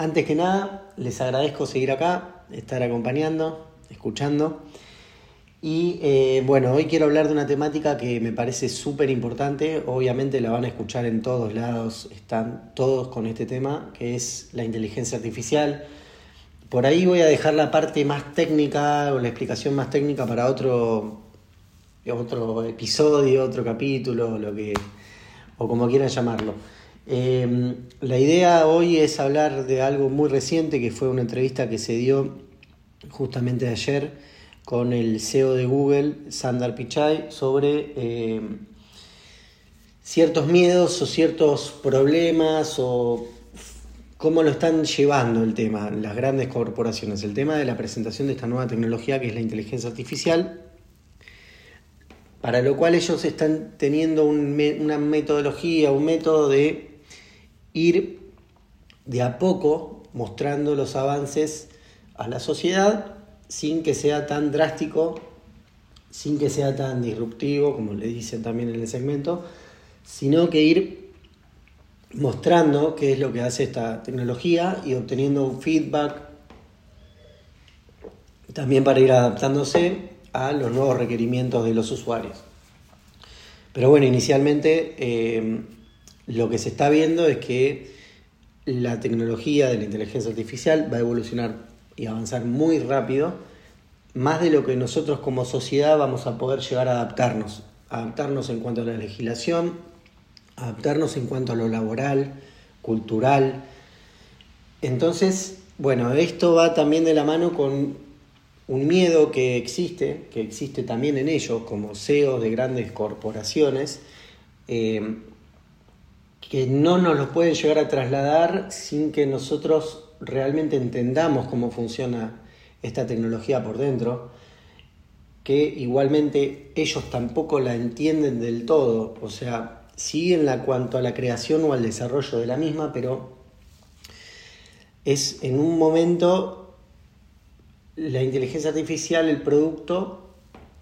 Antes que nada, les agradezco seguir acá, estar acompañando, escuchando. Y eh, bueno, hoy quiero hablar de una temática que me parece súper importante. Obviamente la van a escuchar en todos lados, están todos con este tema, que es la inteligencia artificial. Por ahí voy a dejar la parte más técnica o la explicación más técnica para otro, otro episodio, otro capítulo, lo que, o como quieran llamarlo. Em, la idea hoy es hablar de algo muy reciente, que fue una entrevista que se dio justamente ayer con el CEO de Google, Sundar Pichai, sobre em, ciertos miedos o ciertos problemas o cómo lo están llevando el tema, las grandes corporaciones, el tema de la presentación de esta nueva tecnología que es la inteligencia artificial, para lo cual ellos están teniendo una metodología, un método de ir de a poco mostrando los avances a la sociedad sin que sea tan drástico, sin que sea tan disruptivo, como le dicen también en el segmento, sino que ir mostrando qué es lo que hace esta tecnología y obteniendo un feedback también para ir adaptándose a los nuevos requerimientos de los usuarios. Pero bueno, inicialmente eh, lo que se está viendo es que la tecnología de la inteligencia artificial va a evolucionar y avanzar muy rápido, más de lo que nosotros como sociedad vamos a poder llegar a adaptarnos. Adaptarnos en cuanto a la legislación, adaptarnos en cuanto a lo laboral, cultural. Entonces, bueno, esto va también de la mano con un miedo que existe, que existe también en ellos, como CEOs de grandes corporaciones, eh, que no nos lo pueden llegar a trasladar sin que nosotros realmente entendamos cómo funciona esta tecnología por dentro, que igualmente ellos tampoco la entienden del todo, o sea, sí en la cuanto a la creación o al desarrollo de la misma, pero es en un momento la inteligencia artificial, el producto,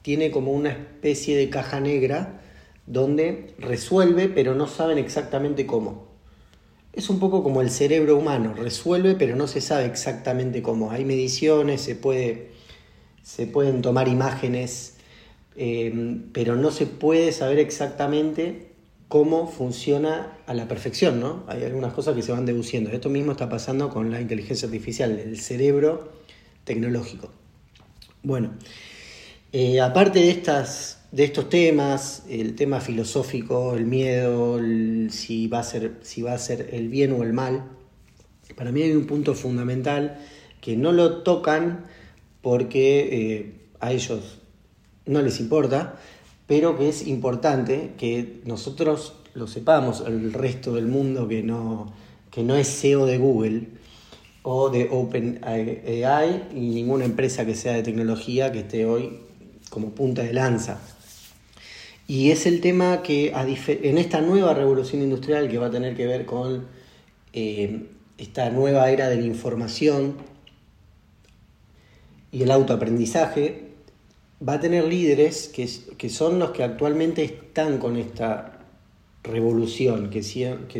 tiene como una especie de caja negra donde resuelve pero no saben exactamente cómo. Es un poco como el cerebro humano, resuelve pero no se sabe exactamente cómo. Hay mediciones, se, puede, se pueden tomar imágenes, eh, pero no se puede saber exactamente cómo funciona a la perfección, ¿no? Hay algunas cosas que se van deduciendo. Esto mismo está pasando con la inteligencia artificial, el cerebro tecnológico. Bueno, eh, aparte de estas de estos temas, el tema filosófico, el miedo, si, va a ser, si va a ser el bien o el mal, para mí hay un punto fundamental que no lo tocan porque eh, a ellos no les importa, pero que es importante que nosotros lo sepamos, el resto del mundo que no, que no es CEO de Google o de OpenAI y ninguna empresa que sea de tecnología que esté hoy como punta de lanza. Y es el tema que en esta nueva revolución industrial que va a tener que ver con eh, esta nueva era de la información y el autoaprendizaje, va a tener líderes que, que son los que actualmente están con esta revolución, que,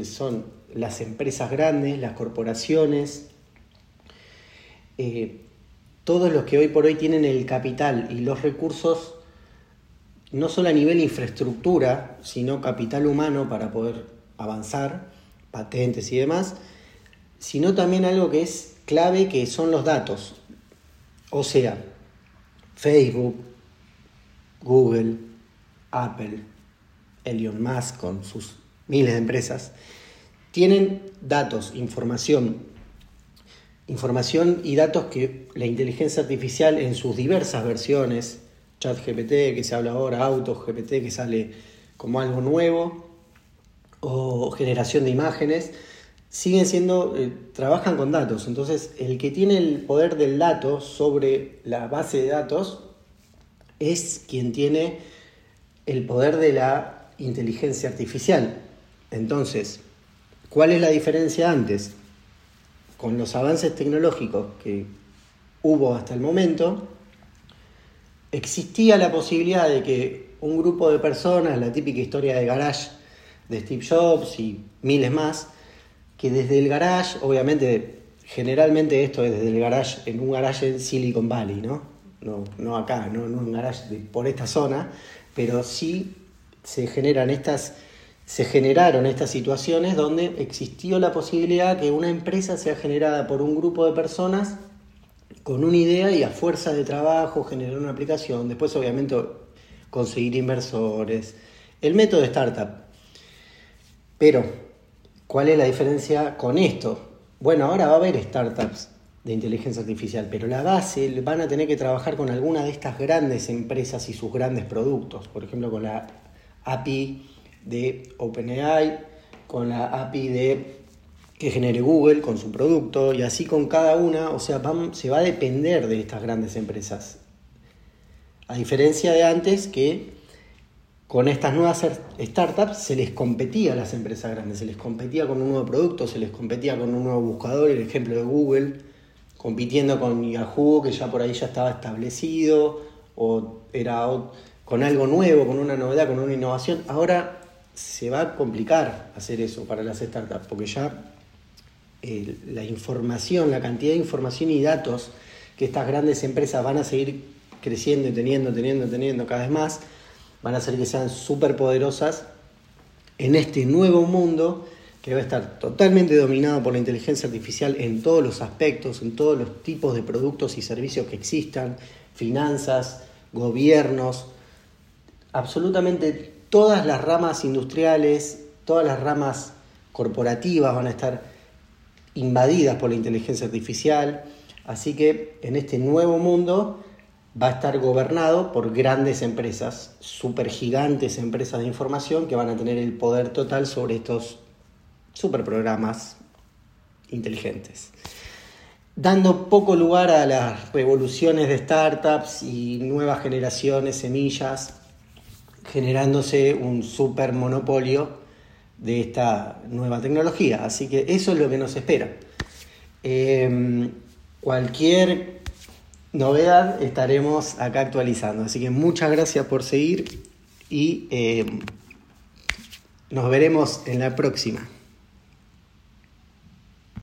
son las empresas grandes, las corporaciones, eh, todos los que hoy por hoy tienen el capital y los recursos no solo a nivel infraestructura, sino capital humano para poder avanzar, patentes y demás, sino también algo que es clave, que son los datos. O sea, Facebook, Google, Apple, Elon Musk con sus miles de empresas, tienen datos, información, información y datos que la inteligencia artificial en sus diversas versiones, chat GPT que se habla ahora, auto GPT que sale como algo nuevo, o generación de imágenes, siguen siendo, eh, trabajan con datos. Entonces, el que tiene el poder del dato sobre la base de datos es quien tiene el poder de la inteligencia artificial. Entonces, ¿cuál es la diferencia antes? Con los avances tecnológicos que hubo hasta el momento, existía la posibilidad de que un grupo de personas, la típica historia de garage de Steve Jobs y miles más, que desde el garage, obviamente generalmente esto es desde el garage, en un garage en Silicon Valley, ¿no? No, no acá, no en un garage por esta zona, pero sí se generan estas se generaron estas situaciones donde existió la posibilidad que una empresa sea generada por un grupo de personas con una idea y a fuerza de trabajo generar una aplicación, después obviamente conseguir inversores, el método de startup. Pero, ¿cuál es la diferencia con esto? Bueno, ahora va a haber startups de inteligencia artificial, pero la base van a tener que trabajar con alguna de estas grandes empresas y sus grandes productos, por ejemplo con la API de OpenAI, con la API de que genere Google con su producto y así con cada una, o sea, se va a depender de estas grandes empresas. A diferencia de antes que con estas nuevas startups se les competía a las empresas grandes, se les competía con un nuevo producto, se les competía con un nuevo buscador, el ejemplo de Google, compitiendo con Yahoo, que ya por ahí ya estaba establecido, o era con algo nuevo, con una novedad, con una innovación. Ahora se va a complicar hacer eso para las startups, porque ya eh, la información, la cantidad de información y datos que estas grandes empresas van a seguir creciendo y teniendo, teniendo, teniendo cada vez más, van a hacer que sean súper poderosas en este nuevo mundo que va a estar totalmente dominado por la inteligencia artificial en todos los aspectos, en todos los tipos de productos y servicios que existan, finanzas, gobiernos, absolutamente todas las ramas industriales, todas las ramas corporativas van a estar invadidas por la inteligencia artificial, así que en este nuevo mundo va a estar gobernado por grandes empresas, super gigantes empresas de información que van a tener el poder total sobre estos super programas inteligentes. Dando poco lugar a las revoluciones de startups y nuevas generaciones, semillas, generándose un super monopolio de esta nueva tecnología. Así que eso es lo que nos espera. Em, cualquier novedad estaremos acá actualizando. Así que muchas gracias por seguir y em, nos veremos en la próxima.